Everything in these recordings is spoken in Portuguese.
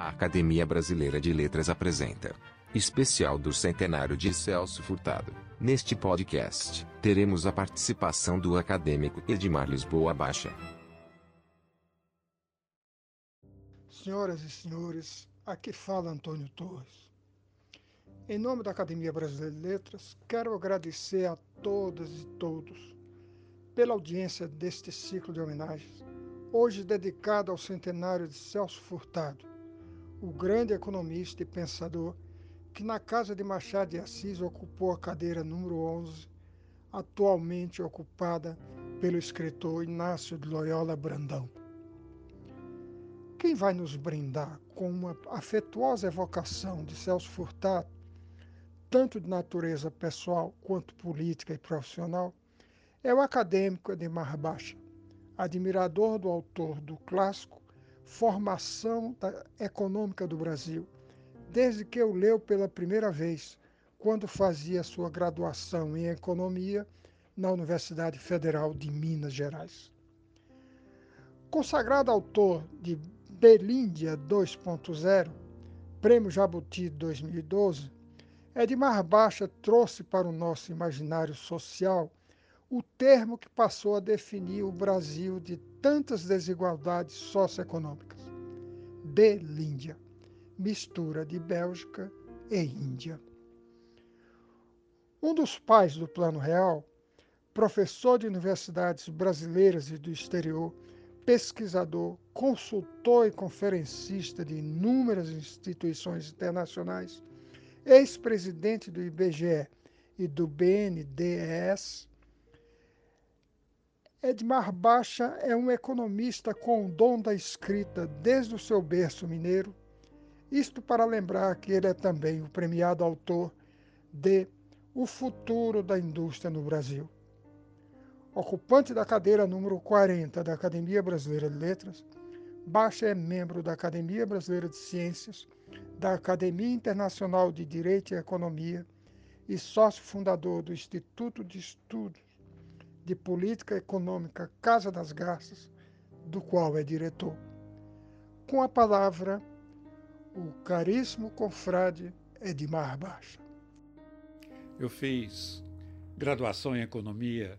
A Academia Brasileira de Letras apresenta especial do centenário de Celso Furtado. Neste podcast, teremos a participação do acadêmico Edmar Lisboa Baixa. Senhoras e senhores, aqui fala Antônio Torres. Em nome da Academia Brasileira de Letras, quero agradecer a todas e todos pela audiência deste ciclo de homenagens, hoje dedicado ao centenário de Celso Furtado, o grande economista e pensador que na casa de Machado de Assis ocupou a cadeira número 11, atualmente ocupada pelo escritor Inácio de Loyola Brandão. Quem vai nos brindar com uma afetuosa evocação de Celso Furtado, tanto de natureza pessoal quanto política e profissional, é o acadêmico Edmar Baixa, admirador do autor do clássico formação econômica do Brasil, desde que eu leu pela primeira vez, quando fazia sua graduação em economia na Universidade Federal de Minas Gerais. Consagrado autor de Belíndia 2.0, Prêmio Jabuti 2012, Edmar Baixa trouxe para o nosso imaginário social o termo que passou a definir o Brasil de tantas desigualdades socioeconômicas. Belíndia, mistura de Bélgica e Índia. Um dos pais do Plano Real, professor de universidades brasileiras e do exterior, pesquisador, consultor e conferencista de inúmeras instituições internacionais, ex-presidente do IBGE e do BNDES, Edmar Baixa é um economista com o dom da escrita desde o seu berço mineiro, isto para lembrar que ele é também o premiado autor de O Futuro da Indústria no Brasil. Ocupante da cadeira número 40 da Academia Brasileira de Letras, Baixa é membro da Academia Brasileira de Ciências, da Academia Internacional de Direito e Economia e sócio fundador do Instituto de Estudos de Política Econômica Casa das Garças, do qual é diretor. Com a palavra, o caríssimo confrade Edmar Baixa. Eu fiz graduação em Economia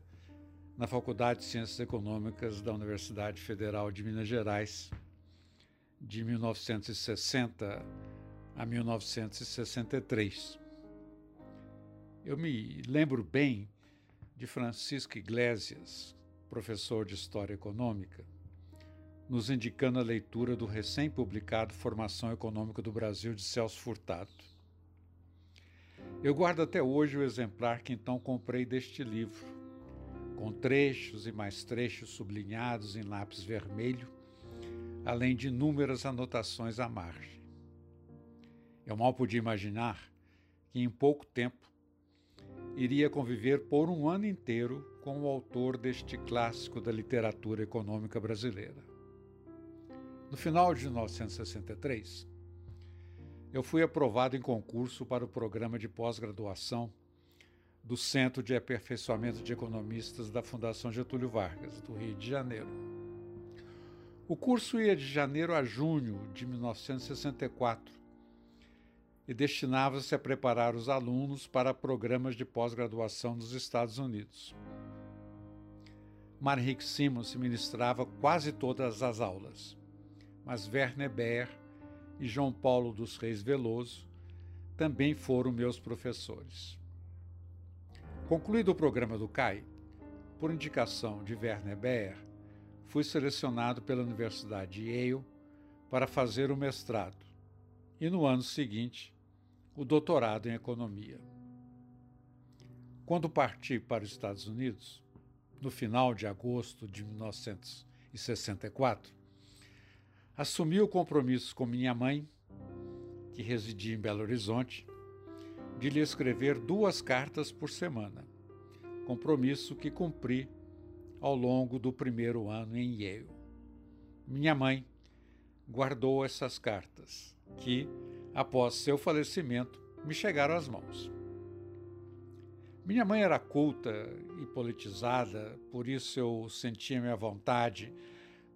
na Faculdade de Ciências Econômicas da Universidade Federal de Minas Gerais, de 1960 a 1963. Eu me lembro bem de Francisco Iglesias, professor de História Econômica, nos indicando a leitura do recém-publicado Formação Econômica do Brasil de Celso Furtado. Eu guardo até hoje o exemplar que então comprei deste livro, com trechos e mais trechos sublinhados em lápis vermelho, além de inúmeras anotações à margem. Eu mal podia imaginar que em pouco tempo iria conviver por um ano inteiro com o autor deste clássico da literatura econômica brasileira. No final de 1963, eu fui aprovado em concurso para o programa de pós-graduação do Centro de Aperfeiçoamento de Economistas da Fundação Getúlio Vargas, do Rio de Janeiro. O curso ia de janeiro a junho de 1964 e destinava-se a preparar os alunos para programas de pós-graduação nos Estados Unidos. Marrick Simmons ministrava quase todas as aulas, mas Werner Baer e João Paulo dos Reis Veloso também foram meus professores. Concluído o programa do CAI, por indicação de Werner Baer, fui selecionado pela Universidade de Yale para fazer o mestrado e no ano seguinte o doutorado em economia. Quando parti para os Estados Unidos, no final de agosto de 1964, assumi o compromisso com minha mãe, que residia em Belo Horizonte, de lhe escrever duas cartas por semana, compromisso que cumpri ao longo do primeiro ano em Yale. Minha mãe guardou essas cartas, que, após seu falecimento, me chegaram às mãos. Minha mãe era culta e politizada, por isso eu sentia minha vontade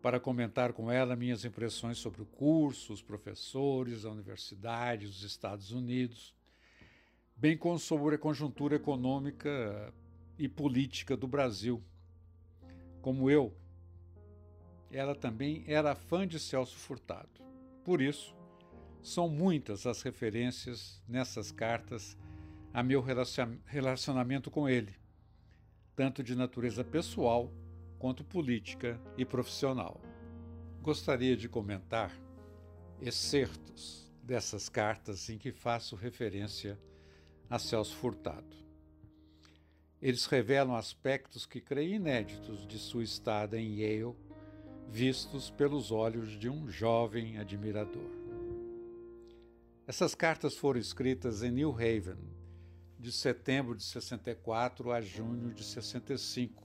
para comentar com ela minhas impressões sobre o curso, os professores, a universidade, os Estados Unidos, bem como sobre a conjuntura econômica e política do Brasil. Como eu, ela também era fã de Celso Furtado. Por isso, são muitas as referências nessas cartas a meu relacionamento com ele, tanto de natureza pessoal quanto política e profissional. Gostaria de comentar excertos dessas cartas em que faço referência a Celso Furtado. Eles revelam aspectos que creio inéditos de sua estada em Yale, vistos pelos olhos de um jovem admirador. Essas cartas foram escritas em New Haven, de setembro de 64 a junho de 65.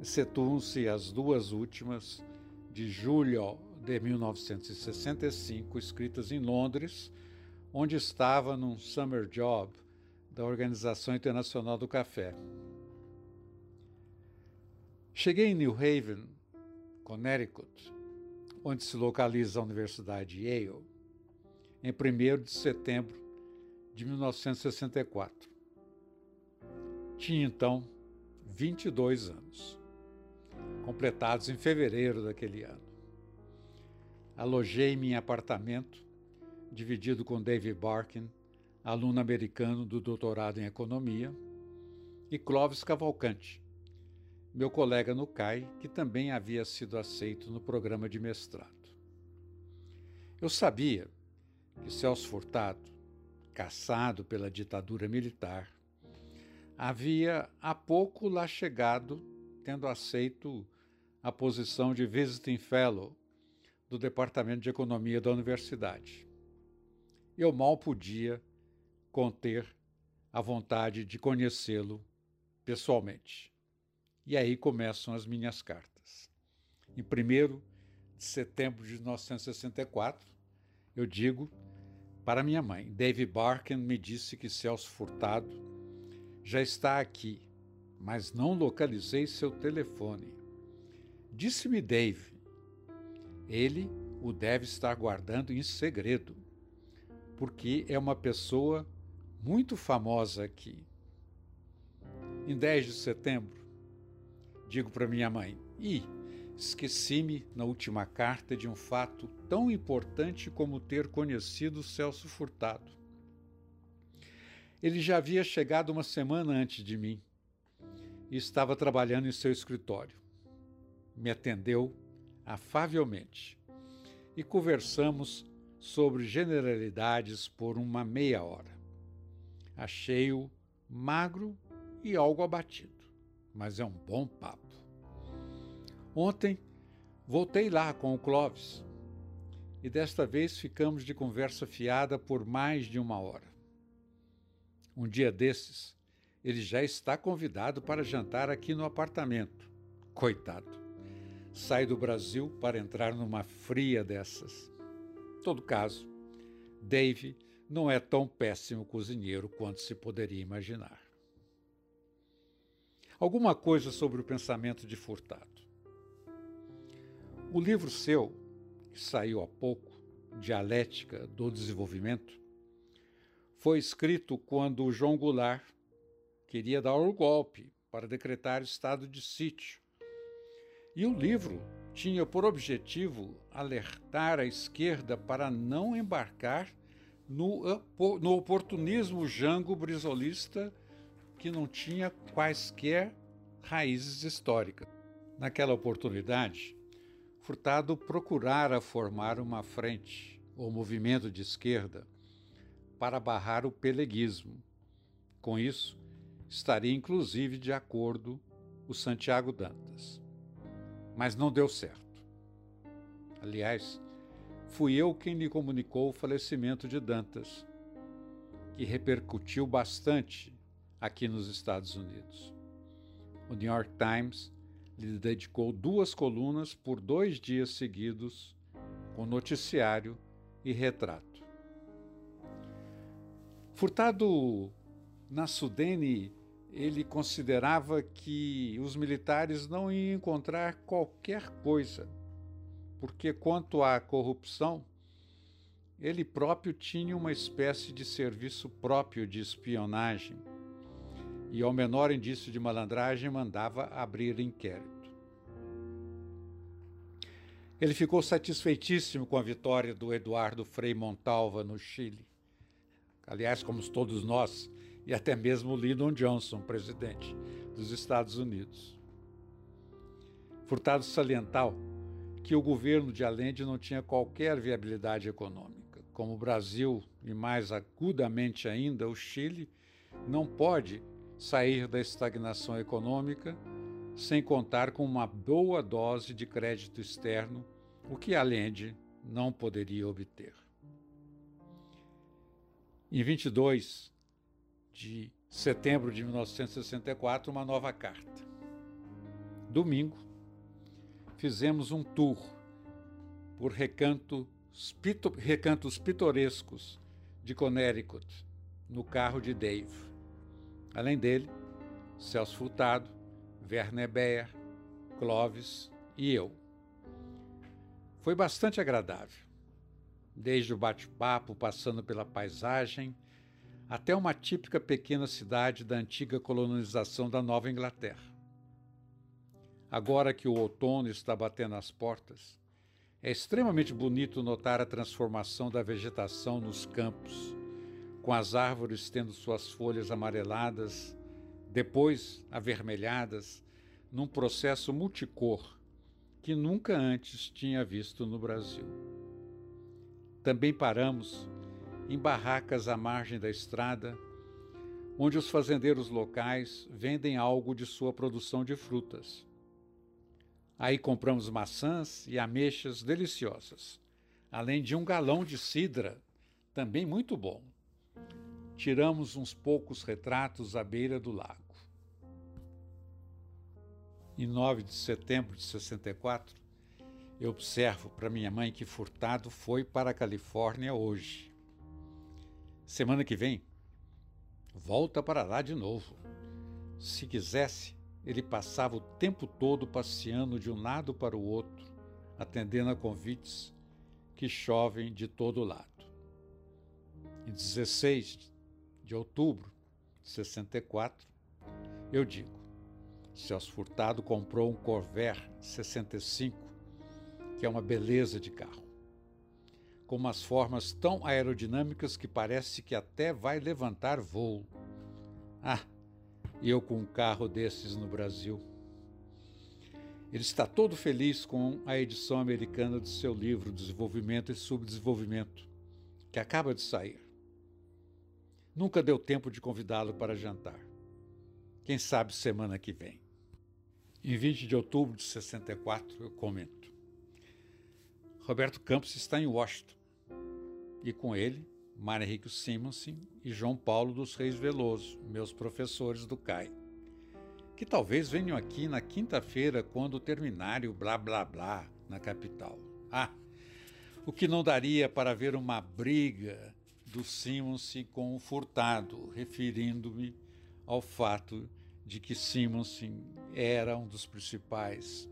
Excetuam-se as duas últimas, de julho de 1965, escritas em Londres, onde estava num summer job da Organização Internacional do Café. Cheguei em New Haven, Connecticut, onde se localiza a Universidade Yale, em 1 de setembro de 1964. Tinha então 22 anos, completados em fevereiro daquele ano. Alojei-me em apartamento, dividido com David Barkin, aluno americano do doutorado em economia, e Clóvis Cavalcante, meu colega no CAI, que também havia sido aceito no programa de mestrado. Eu sabia que Celso Furtado, caçado pela ditadura militar, havia há pouco lá chegado, tendo aceito a posição de Visiting Fellow do Departamento de Economia da Universidade. Eu mal podia conter a vontade de conhecê-lo pessoalmente. E aí começam as minhas cartas. Em 1 de setembro de 1964, eu digo para minha mãe, Dave Barkin me disse que Celso Furtado já está aqui, mas não localizei seu telefone. Disse-me Dave. Ele o deve estar guardando em segredo, porque é uma pessoa muito famosa aqui. Em 10 de setembro, digo para minha mãe: "E Esqueci-me na última carta de um fato tão importante como ter conhecido Celso Furtado. Ele já havia chegado uma semana antes de mim e estava trabalhando em seu escritório. Me atendeu afavelmente e conversamos sobre generalidades por uma meia hora. Achei-o magro e algo abatido, mas é um bom papo. Ontem voltei lá com o Clóvis e desta vez ficamos de conversa fiada por mais de uma hora. Um dia desses, ele já está convidado para jantar aqui no apartamento. Coitado. Sai do Brasil para entrar numa fria dessas. Todo caso, Dave não é tão péssimo cozinheiro quanto se poderia imaginar. Alguma coisa sobre o pensamento de Furtado. O livro seu, que saiu há pouco, Dialética do Desenvolvimento, foi escrito quando João Goulart queria dar o golpe para decretar estado de sítio. E o livro tinha por objetivo alertar a esquerda para não embarcar no, no oportunismo jango brisolista que não tinha quaisquer raízes históricas. Naquela oportunidade, Furtado procurara formar uma frente ou movimento de esquerda para barrar o peleguismo. Com isso, estaria inclusive de acordo o Santiago Dantas. Mas não deu certo. Aliás, fui eu quem lhe comunicou o falecimento de Dantas, que repercutiu bastante aqui nos Estados Unidos. O New York Times lhe dedicou duas colunas por dois dias seguidos, com noticiário e retrato. Furtado Nasudene ele considerava que os militares não iam encontrar qualquer coisa, porque quanto à corrupção, ele próprio tinha uma espécie de serviço próprio de espionagem e, ao menor indício de malandragem, mandava abrir inquérito. Ele ficou satisfeitíssimo com a vitória do Eduardo Frei Montalva no Chile. Aliás, como todos nós, e até mesmo Lyndon Johnson, presidente dos Estados Unidos. Furtado saliental que o governo de Allende não tinha qualquer viabilidade econômica. Como o Brasil, e mais agudamente ainda o Chile, não pode sair da estagnação econômica sem contar com uma boa dose de crédito externo, o que Allende não poderia obter. Em 22 de setembro de 1964, uma nova carta. Domingo, fizemos um tour por recanto, pito, recantos pitorescos de Connecticut, no carro de Dave. Além dele, Celso Furtado, Werner Beyer, Clovis e eu. Foi bastante agradável, desde o bate-papo, passando pela paisagem, até uma típica pequena cidade da antiga colonização da Nova Inglaterra. Agora que o outono está batendo as portas, é extremamente bonito notar a transformação da vegetação nos campos, com as árvores tendo suas folhas amareladas, depois avermelhadas, num processo multicor que nunca antes tinha visto no Brasil. Também paramos em barracas à margem da estrada, onde os fazendeiros locais vendem algo de sua produção de frutas. Aí compramos maçãs e ameixas deliciosas, além de um galão de cidra, também muito bom. Tiramos uns poucos retratos à beira do lago. Em 9 de setembro de 64, eu observo para minha mãe que Furtado foi para a Califórnia hoje. Semana que vem, volta para lá de novo. Se quisesse, ele passava o tempo todo passeando de um lado para o outro, atendendo a convites que chovem de todo lado. Em 16 de outubro de 64, eu digo: Celso Furtado comprou um Corvair 65, que é uma beleza de carro com umas formas tão aerodinâmicas que parece que até vai levantar voo. Ah, eu com um carro desses no Brasil. Ele está todo feliz com a edição americana do seu livro Desenvolvimento e Subdesenvolvimento, que acaba de sair. Nunca deu tempo de convidá-lo para jantar. Quem sabe semana que vem. Em 20 de outubro de 64, eu comento. Roberto Campos está em Washington e com ele Mário Henrique Simonsen e João Paulo dos Reis Veloso, meus professores do CAI, que talvez venham aqui na quinta-feira quando terminarem o blá blá blá na capital. Ah, o que não daria para ver uma briga do Simonsen com o Furtado, referindo-me ao fato de que Simonsen era um dos principais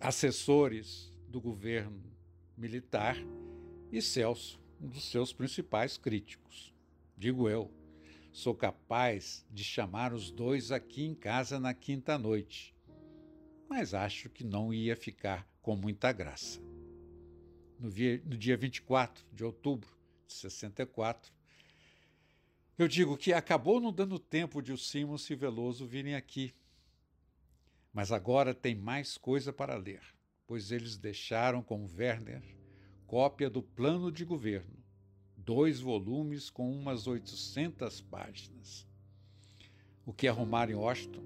assessores do governo militar e Celso, um dos seus principais críticos. Digo eu, sou capaz de chamar os dois aqui em casa na quinta noite, mas acho que não ia ficar com muita graça. No dia, no dia 24 de outubro de 64, eu digo que acabou não dando tempo de o Simons e Veloso virem aqui. Mas agora tem mais coisa para ler, pois eles deixaram com Werner cópia do plano de governo, dois volumes com umas 800 páginas. O que arrumaram em Washington,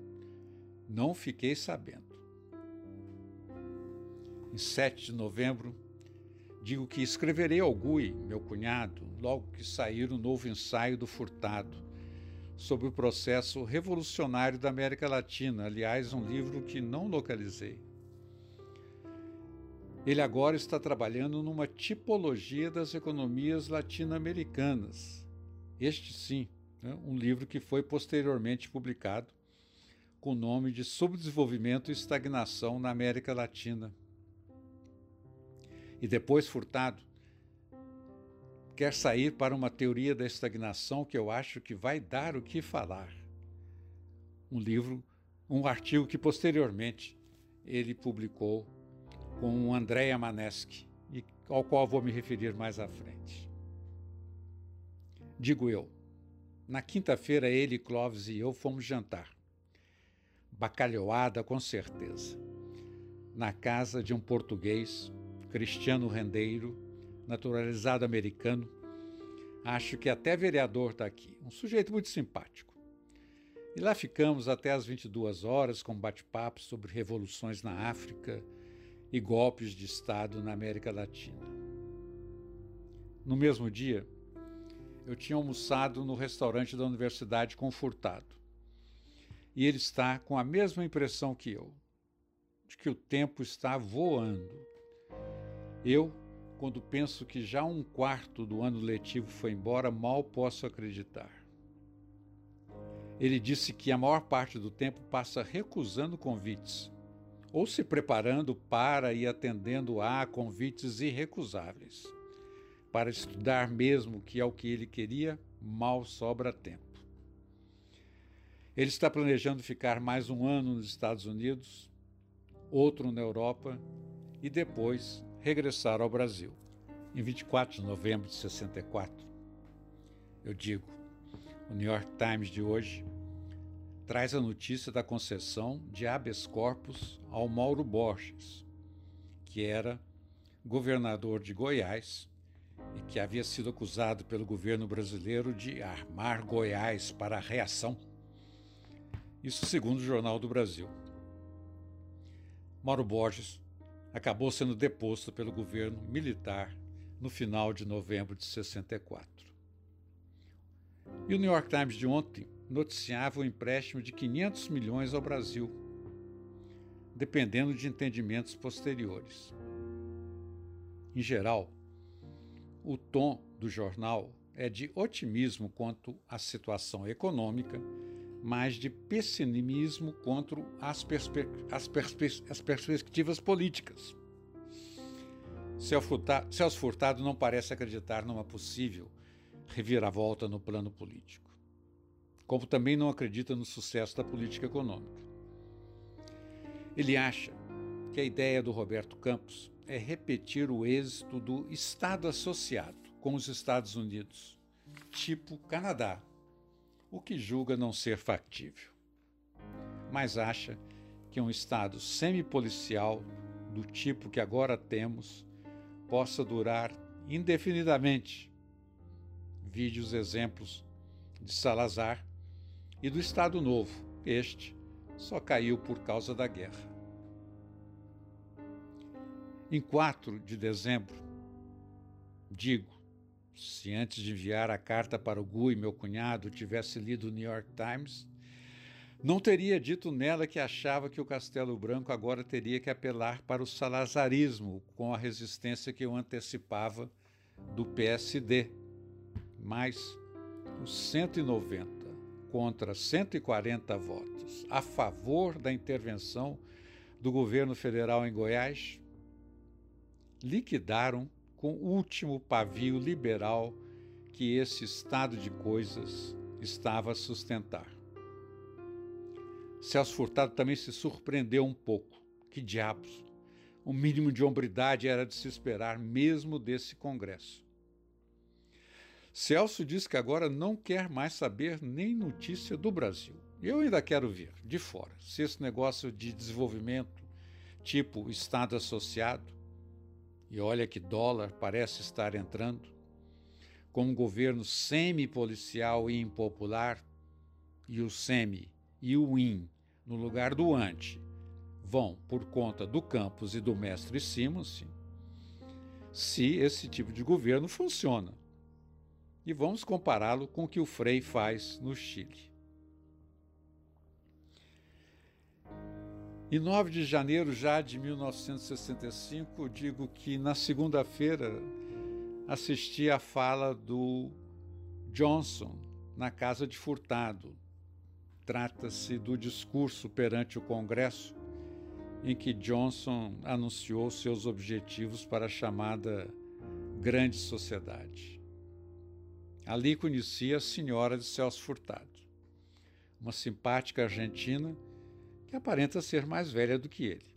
não fiquei sabendo. Em 7 de novembro, digo que escreverei ao Gui, meu cunhado, logo que sair o novo ensaio do Furtado, sobre o processo revolucionário da América Latina, aliás, um livro que não localizei. Ele agora está trabalhando numa tipologia das economias latino-americanas. Este sim né, um livro que foi posteriormente publicado com o nome de Subdesenvolvimento e Estagnação na América Latina. E depois Furtado quer sair para uma teoria da estagnação que eu acho que vai dar o que falar. Um livro, um artigo que posteriormente ele publicou com o Andrea Maneschi, ao qual vou me referir mais à frente. Digo eu, na quinta-feira ele, Clóvis e eu fomos jantar. Bacalhoada, com certeza. Na casa de um português, Cristiano Rendeiro, naturalizado americano, acho que até vereador está aqui, um sujeito muito simpático. E lá ficamos até às 22 horas com bate-papo sobre revoluções na África e golpes de Estado na América Latina. No mesmo dia, eu tinha almoçado no restaurante da universidade com Furtado. E ele está com a mesma impressão que eu, de que o tempo está voando. Eu, quando penso que já um quarto do ano letivo foi embora, mal posso acreditar. Ele disse que a maior parte do tempo passa recusando convites, ou se preparando para e atendendo a convites irrecusáveis. Para estudar mesmo, que é o que ele queria, mal sobra tempo. Ele está planejando ficar mais um ano nos Estados Unidos, outro na Europa e depois regressar ao Brasil. Em 24 de novembro de 64, eu digo, o New York Times de hoje traz a notícia da concessão de habeas corpus ao Mauro Borges, que era governador de Goiás e que havia sido acusado pelo governo brasileiro de armar Goiás para a reação. Isso segundo o Jornal do Brasil. Mauro Borges acabou sendo deposto pelo governo militar no final de novembro de 64. E o New York Times de ontem noticiava o empréstimo de 500 milhões ao Brasil, dependendo de entendimentos posteriores. Em geral, o tom do jornal é de otimismo quanto à situação econômica, mas de pessimismo quanto às, perspe às, perspe às perspectivas políticas. Celso Furtado não parece acreditar numa possível reviravolta no plano político, como também não acredita no sucesso da política econômica. Ele acha que a ideia do Roberto Campos é repetir o êxito do Estado associado com os Estados Unidos, tipo Canadá, o que julga não ser factível. Mas acha que um Estado semipolicial, do tipo que agora temos, possa durar indefinidamente. Vide os exemplos de Salazar e do Estado Novo. Este só caiu por causa da guerra. Em 4 de dezembro, digo, se antes de enviar a carta para o Gui, meu cunhado, tivesse lido o New York Times, não teria dito nela que achava que o Castelo Branco agora teria que apelar para o salazarismo com a resistência que eu antecipava do PSD. Mas os 190 contra 140 votos a favor da intervenção do governo federal em Goiás liquidaram com o último pavio liberal que esse estado de coisas estava a sustentar. Celso Furtado também se surpreendeu um pouco. Que diabos! O mínimo de hombridade era de se esperar mesmo desse Congresso. Celso diz que agora não quer mais saber nem notícia do Brasil. Eu ainda quero ver, de fora, se esse negócio de desenvolvimento, tipo Estado associado, e olha que dólar parece estar entrando, com um governo semi-policial e impopular, e o semi e o in no lugar do ante vão por conta do campus e do mestre Simonsen, se esse tipo de governo funciona. E vamos compará-lo com o que o Frei faz no Chile. Em 9 de janeiro já de 1965, digo que na segunda-feira assisti à fala do Johnson na casa de Furtado. Trata-se do discurso perante o Congresso em que Johnson anunciou seus objetivos para a chamada Grande Sociedade. Ali conhecia a senhora de Celso Furtado, uma simpática argentina que aparenta ser mais velha do que ele.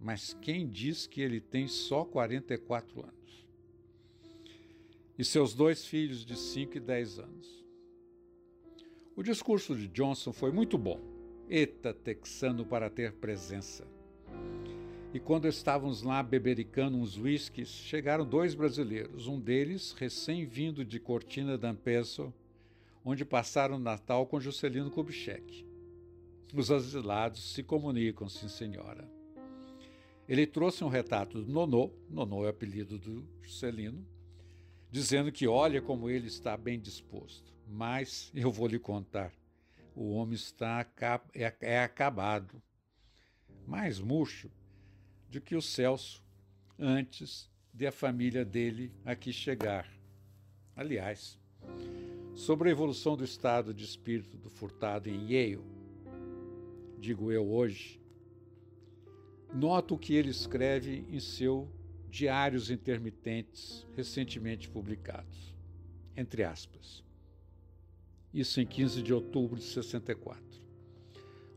Mas quem diz que ele tem só 44 anos? E seus dois filhos de 5 e 10 anos. O discurso de Johnson foi muito bom. Eta texano para ter presença. E quando estávamos lá bebericando uns whiskies, chegaram dois brasileiros, um deles recém-vindo de Cortina d'Ampezzo, onde passaram o Natal com Juscelino Kubitschek. Os asilados se comunicam, sim senhora. Ele trouxe um retrato do Nonô, Nonô é o apelido do Juscelino, dizendo que olha como ele está bem disposto. Mas eu vou lhe contar, o homem está é, é acabado, mais murcho do que o Celso antes de a família dele aqui chegar. Aliás, sobre a evolução do estado de espírito do furtado em Yale, digo eu hoje, noto o que ele escreve em seu Diários Intermitentes, recentemente publicados. Entre aspas. Isso em 15 de outubro de 64.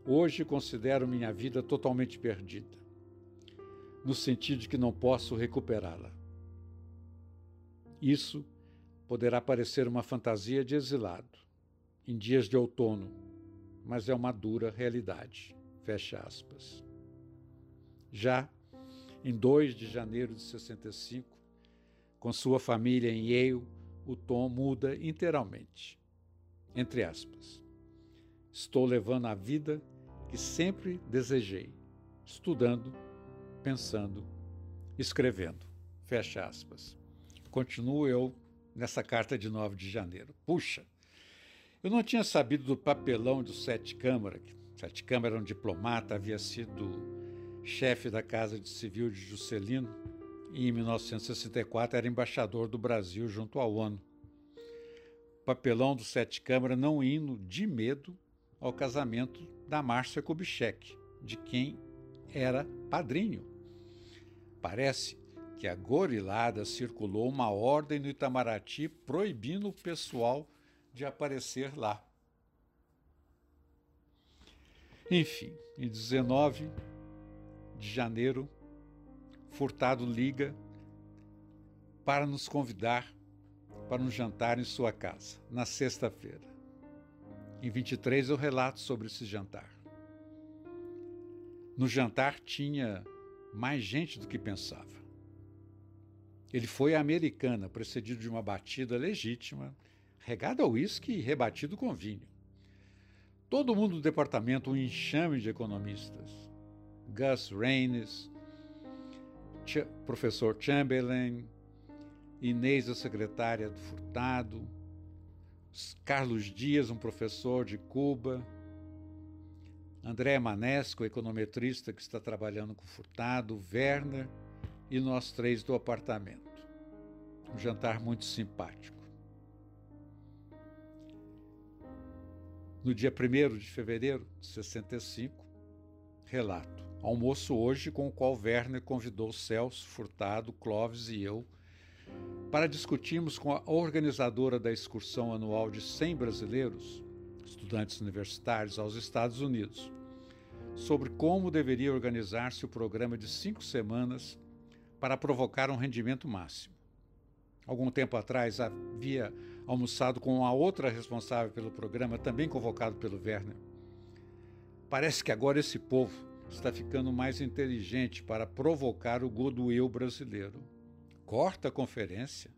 Hoje considero minha vida totalmente perdida no sentido de que não posso recuperá-la. Isso poderá parecer uma fantasia de exilado, em dias de outono, mas é uma dura realidade. Fecha aspas. Já em 2 de janeiro de 65, com sua família em Yale, o tom muda inteiramente. Entre aspas. Estou levando a vida que sempre desejei, estudando pensando, escrevendo. Fecha aspas. Continuo eu nessa carta de 9 de janeiro. Puxa, eu não tinha sabido do papelão do Sete Câmara. Sete Câmara era um diplomata, havia sido chefe da Casa de Civil de Juscelino e em 1964 era embaixador do Brasil junto à ONU. papelão do Sete Câmara não indo de medo ao casamento da Márcia Kubitschek, de quem era padrinho. Parece que a gorilada circulou uma ordem no Itamaraty proibindo o pessoal de aparecer lá. Enfim, em 19 de janeiro, Furtado liga para nos convidar para um jantar em sua casa, na sexta-feira. Em 23 eu relato sobre esse jantar. No jantar tinha mais gente do que pensava. Ele foi à americana, precedido de uma batida legítima, regada a uísque e rebatido com vinho. Todo mundo do departamento, um enxame de economistas. Gus Raines, Ch professor Chamberlain, Inês, a secretária do Furtado, Carlos Dias, um professor de Cuba, André Manesco, econometrista que está trabalhando com Furtado, Werner e nós três do apartamento. Um jantar muito simpático. No dia 1 de fevereiro de 65, relato. Almoço hoje com o qual Werner convidou Celso, Furtado, Clóvis e eu para discutirmos com a organizadora da excursão anual de 100 brasileiros estudantes universitários aos Estados Unidos, sobre como deveria organizar-se o programa de cinco semanas para provocar um rendimento máximo. Algum tempo atrás havia almoçado com a outra responsável pelo programa, também convocado pelo Werner. Parece que agora esse povo está ficando mais inteligente para provocar o goodwill brasileiro. Corta a conferência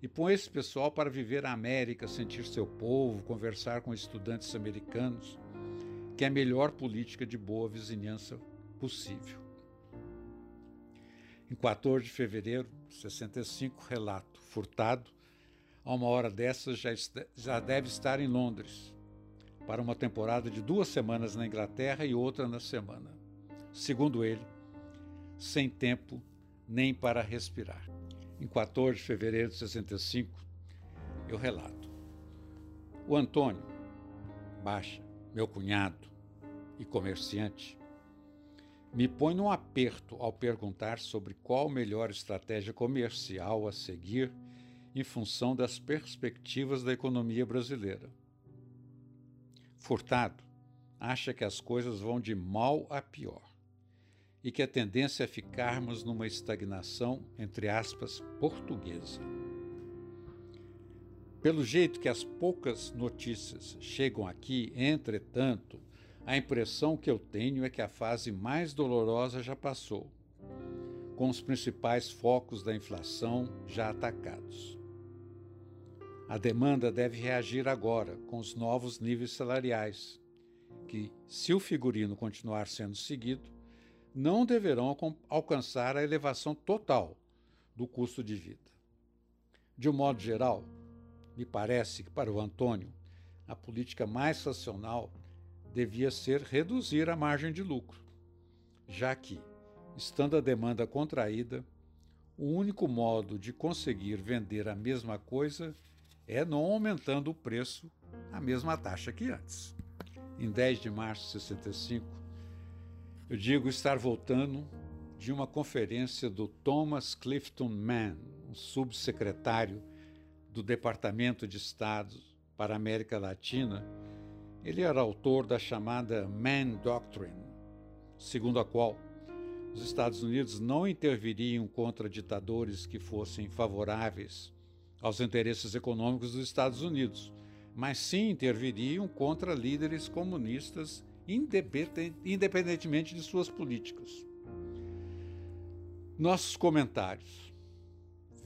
e põe esse pessoal para viver a América, sentir seu povo, conversar com estudantes americanos, que é a melhor política de boa vizinhança possível. Em 14 de fevereiro de 65, relato furtado, a uma hora dessas já, já deve estar em Londres, para uma temporada de duas semanas na Inglaterra e outra na semana. Segundo ele, sem tempo nem para respirar em 14 de fevereiro de 65, eu relato. O Antônio, baixa, meu cunhado e comerciante, me põe num aperto ao perguntar sobre qual melhor estratégia comercial a seguir em função das perspectivas da economia brasileira. Furtado acha que as coisas vão de mal a pior e que a tendência é ficarmos numa estagnação, entre aspas, portuguesa. Pelo jeito que as poucas notícias chegam aqui, entretanto, a impressão que eu tenho é que a fase mais dolorosa já passou, com os principais focos da inflação já atacados. A demanda deve reagir agora com os novos níveis salariais, que, se o figurino continuar sendo seguido, não deverão alcançar a elevação total do custo de vida. De um modo geral, me parece que para o Antônio, a política mais racional devia ser reduzir a margem de lucro, já que, estando a demanda contraída, o único modo de conseguir vender a mesma coisa é não aumentando o preço à mesma taxa que antes. Em 10 de março de 65, eu digo estar voltando de uma conferência do Thomas Clifton Mann, um subsecretário do Departamento de Estado para a América Latina, ele era autor da chamada Mann Doctrine, segundo a qual os Estados Unidos não interviriam contra ditadores que fossem favoráveis aos interesses econômicos dos Estados Unidos, mas sim interviriam contra líderes comunistas independentemente de suas políticas. Nossos comentários.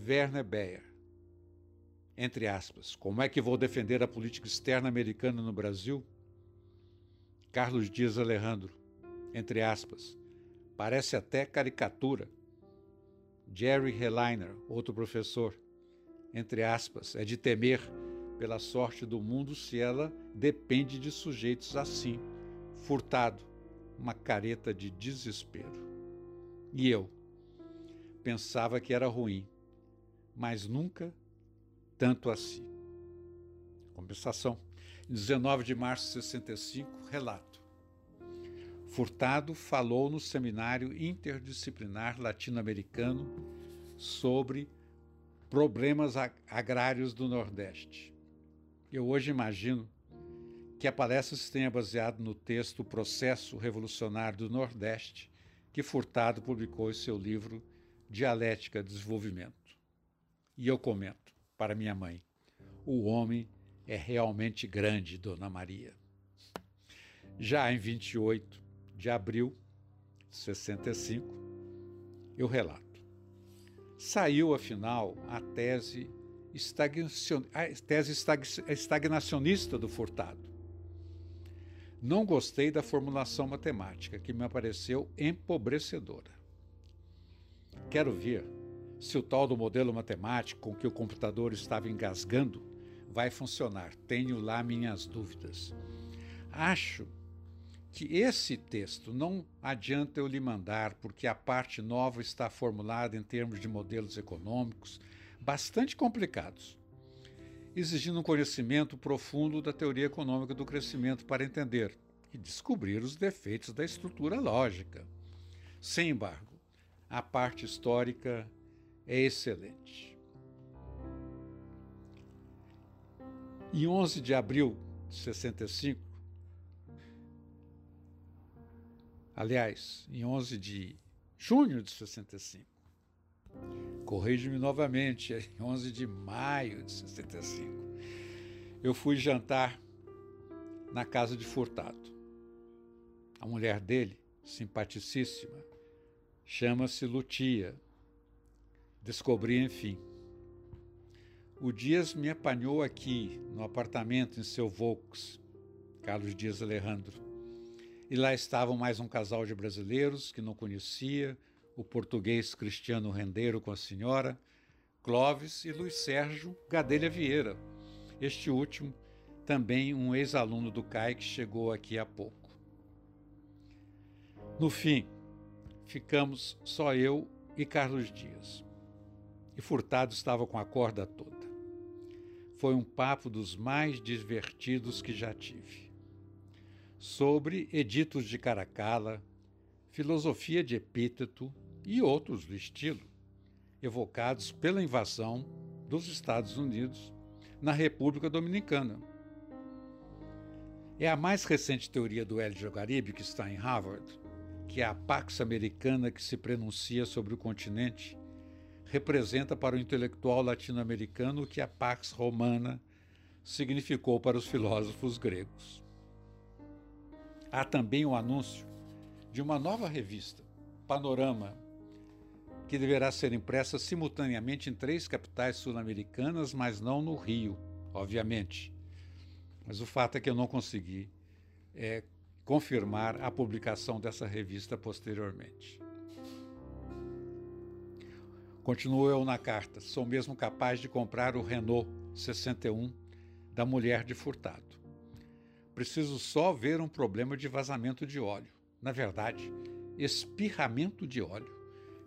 Werner Bayer entre aspas, como é que vou defender a política externa americana no Brasil? Carlos Dias Alejandro, entre aspas, parece até caricatura. Jerry Heliner, outro professor, entre aspas, é de temer pela sorte do mundo se ela depende de sujeitos assim, furtado, uma careta de desespero. E eu pensava que era ruim, mas nunca tanto assim. Compensação. 19 de março de 65, relato. Furtado falou no seminário interdisciplinar latino-americano sobre problemas agrários do Nordeste. Eu hoje imagino que a palestra se tenha baseado no texto Processo Revolucionário do Nordeste, que Furtado publicou em seu livro Dialética Desenvolvimento. E eu comento para minha mãe. O homem é realmente grande, Dona Maria. Já em 28 de abril de 65, eu relato. Saiu, afinal, a tese, a tese estagnacionista do Furtado. Não gostei da formulação matemática, que me pareceu empobrecedora. Quero ver se o tal do modelo matemático com que o computador estava engasgando vai funcionar. Tenho lá minhas dúvidas. Acho que esse texto não adianta eu lhe mandar, porque a parte nova está formulada em termos de modelos econômicos bastante complicados, exigindo um conhecimento profundo da teoria econômica do crescimento para entender e descobrir os defeitos da estrutura lógica. Sem embargo, a parte histórica é excelente. Em 11 de abril de 65, aliás, em 11 de junho de 65, corrige-me novamente, em 11 de maio de 65, eu fui jantar na casa de Furtado. A mulher dele, simpaticíssima, chama-se Lutia, Descobri, enfim. O Dias me apanhou aqui, no apartamento em seu Volks, Carlos Dias Alejandro. E lá estavam mais um casal de brasileiros que não conhecia, o português Cristiano Rendeiro com a senhora, Clóvis e Luiz Sérgio Gadelha Vieira. Este último, também um ex-aluno do CAI que chegou aqui há pouco. No fim, ficamos só eu e Carlos Dias e Furtado estava com a corda toda. foi um papo dos mais divertidos que já tive. Sobre editos de Caracala, filosofia de epíteto e outros do estilo, evocados pela invasão dos Estados Unidos na República Dominicana. É a mais recente teoria do Hélio Caribe que está em Harvard, que é a Pax Americana que se pronuncia sobre o continente representa para o intelectual latino-americano o que a Pax Romana significou para os filósofos gregos. Há também o anúncio de uma nova revista, Panorama, que deverá ser impressa simultaneamente em três capitais sul-americanas, mas não no Rio, obviamente. Mas o fato é que eu não consegui é, confirmar a publicação dessa revista posteriormente. Continuo eu na carta. Sou mesmo capaz de comprar o Renault 61 da mulher de Furtado. Preciso só ver um problema de vazamento de óleo. Na verdade, espirramento de óleo,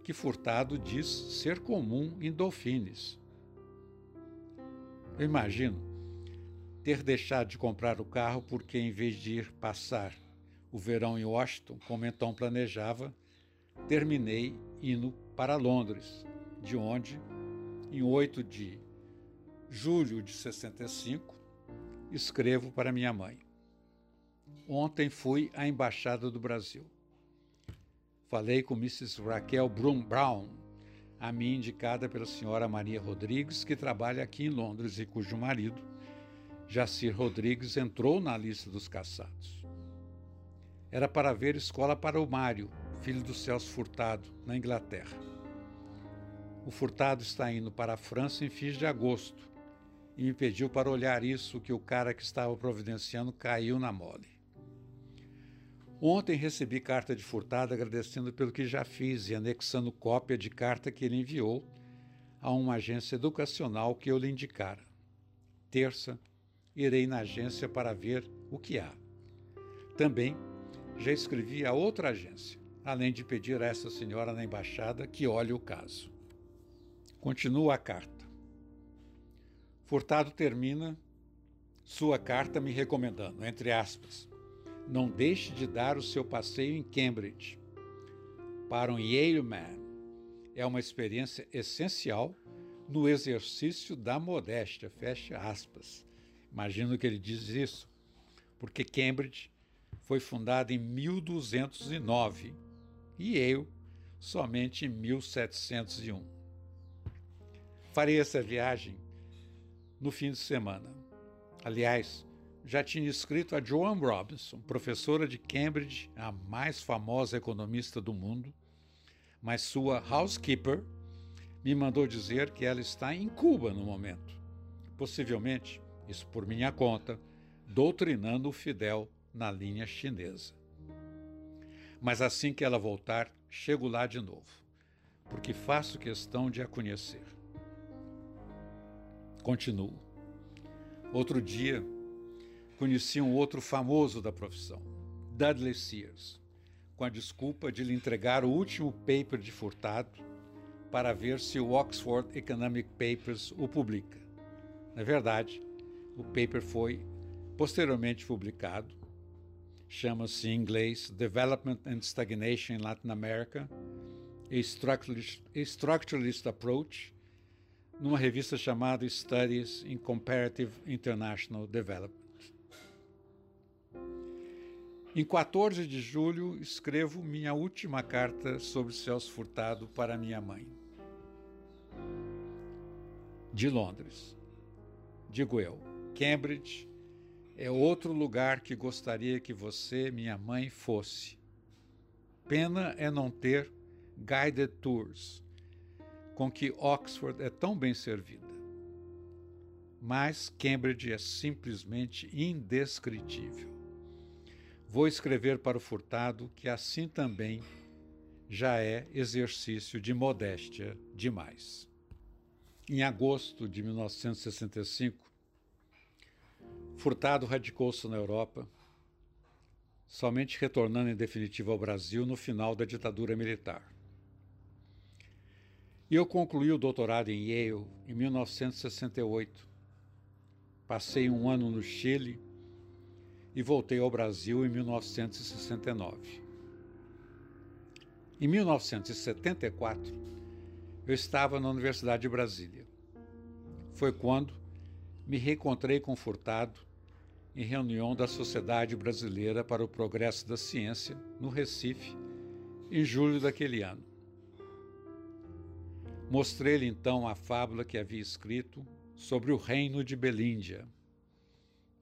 que Furtado diz ser comum em Dolphines. Eu imagino ter deixado de comprar o carro porque, em vez de ir passar o verão em Washington, como então planejava, terminei indo para Londres de onde, em 8 de julho de 65, escrevo para minha mãe. Ontem fui à Embaixada do Brasil. Falei com Mrs. Raquel Brum Brown, a mim indicada pela senhora Maria Rodrigues, que trabalha aqui em Londres e cujo marido, Jacir Rodrigues, entrou na lista dos caçados. Era para ver escola para o Mário, filho do Celso Furtado, na Inglaterra. O furtado está indo para a França em fins de agosto e me pediu para olhar isso que o cara que estava providenciando caiu na mole. Ontem recebi carta de furtado agradecendo pelo que já fiz e anexando cópia de carta que ele enviou a uma agência educacional que eu lhe indicara. Terça, irei na agência para ver o que há. Também já escrevi a outra agência, além de pedir a essa senhora na embaixada que olhe o caso. Continua a carta. Furtado termina sua carta me recomendando, entre aspas, não deixe de dar o seu passeio em Cambridge. Para um Yaleman, é uma experiência essencial no exercício da modéstia, fecha aspas. Imagino que ele diz isso, porque Cambridge foi fundada em 1209 e Yale somente em 1701. Farei essa viagem no fim de semana. Aliás, já tinha escrito a Joan Robinson, professora de Cambridge, a mais famosa economista do mundo, mas sua housekeeper me mandou dizer que ela está em Cuba no momento. Possivelmente, isso por minha conta, doutrinando o Fidel na linha chinesa. Mas assim que ela voltar, chego lá de novo, porque faço questão de a conhecer. Continuo. Outro dia, conheci um outro famoso da profissão, Dudley Sears, com a desculpa de lhe entregar o último paper de Furtado para ver se o Oxford Economic Papers o publica. Na verdade, o paper foi posteriormente publicado. Chama-se em inglês Development and Stagnation in Latin America, a Structuralist, a structuralist Approach numa revista chamada Studies in Comparative International Development. Em 14 de julho, escrevo minha última carta sobre Celso Furtado para minha mãe. De Londres. Digo eu, Cambridge é outro lugar que gostaria que você, minha mãe, fosse. Pena é não ter guided tours com que Oxford é tão bem servida. Mas Cambridge é simplesmente indescritível. Vou escrever para o furtado que assim também já é exercício de modéstia demais. Em agosto de 1965, Furtado radicou-se na Europa, somente retornando em definitivo ao Brasil no final da ditadura militar. E eu concluí o doutorado em Yale em 1968, Passei um ano no Chile e voltei ao Brasil em 1969. Em 1974, eu estava na Universidade de Brasília. Foi quando me reencontrei com Furtado em reunião da Sociedade Brasileira para o Progresso da Ciência, no Recife, em julho daquele ano. Mostrei-lhe então a fábula que havia escrito sobre o reino de Belíndia.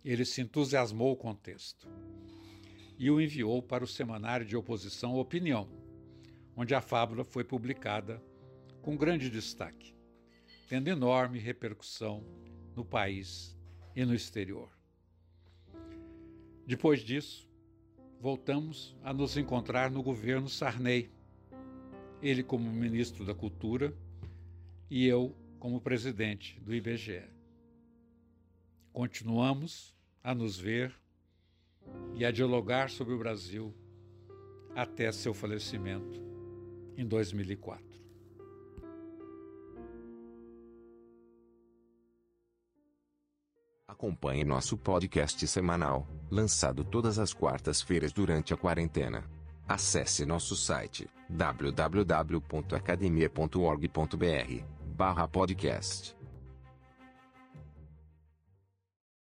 Ele se entusiasmou com o texto e o enviou para o semanário de oposição Opinião, onde a fábula foi publicada com grande destaque, tendo enorme repercussão no país e no exterior. Depois disso, voltamos a nos encontrar no governo Sarney, ele como ministro da Cultura e eu como presidente do IBGE. Continuamos a nos ver e a dialogar sobre o Brasil até seu falecimento em 2004. Acompanhe nosso podcast semanal, lançado todas as quartas-feiras durante a quarentena. Acesse nosso site www.academia.org.br/podcast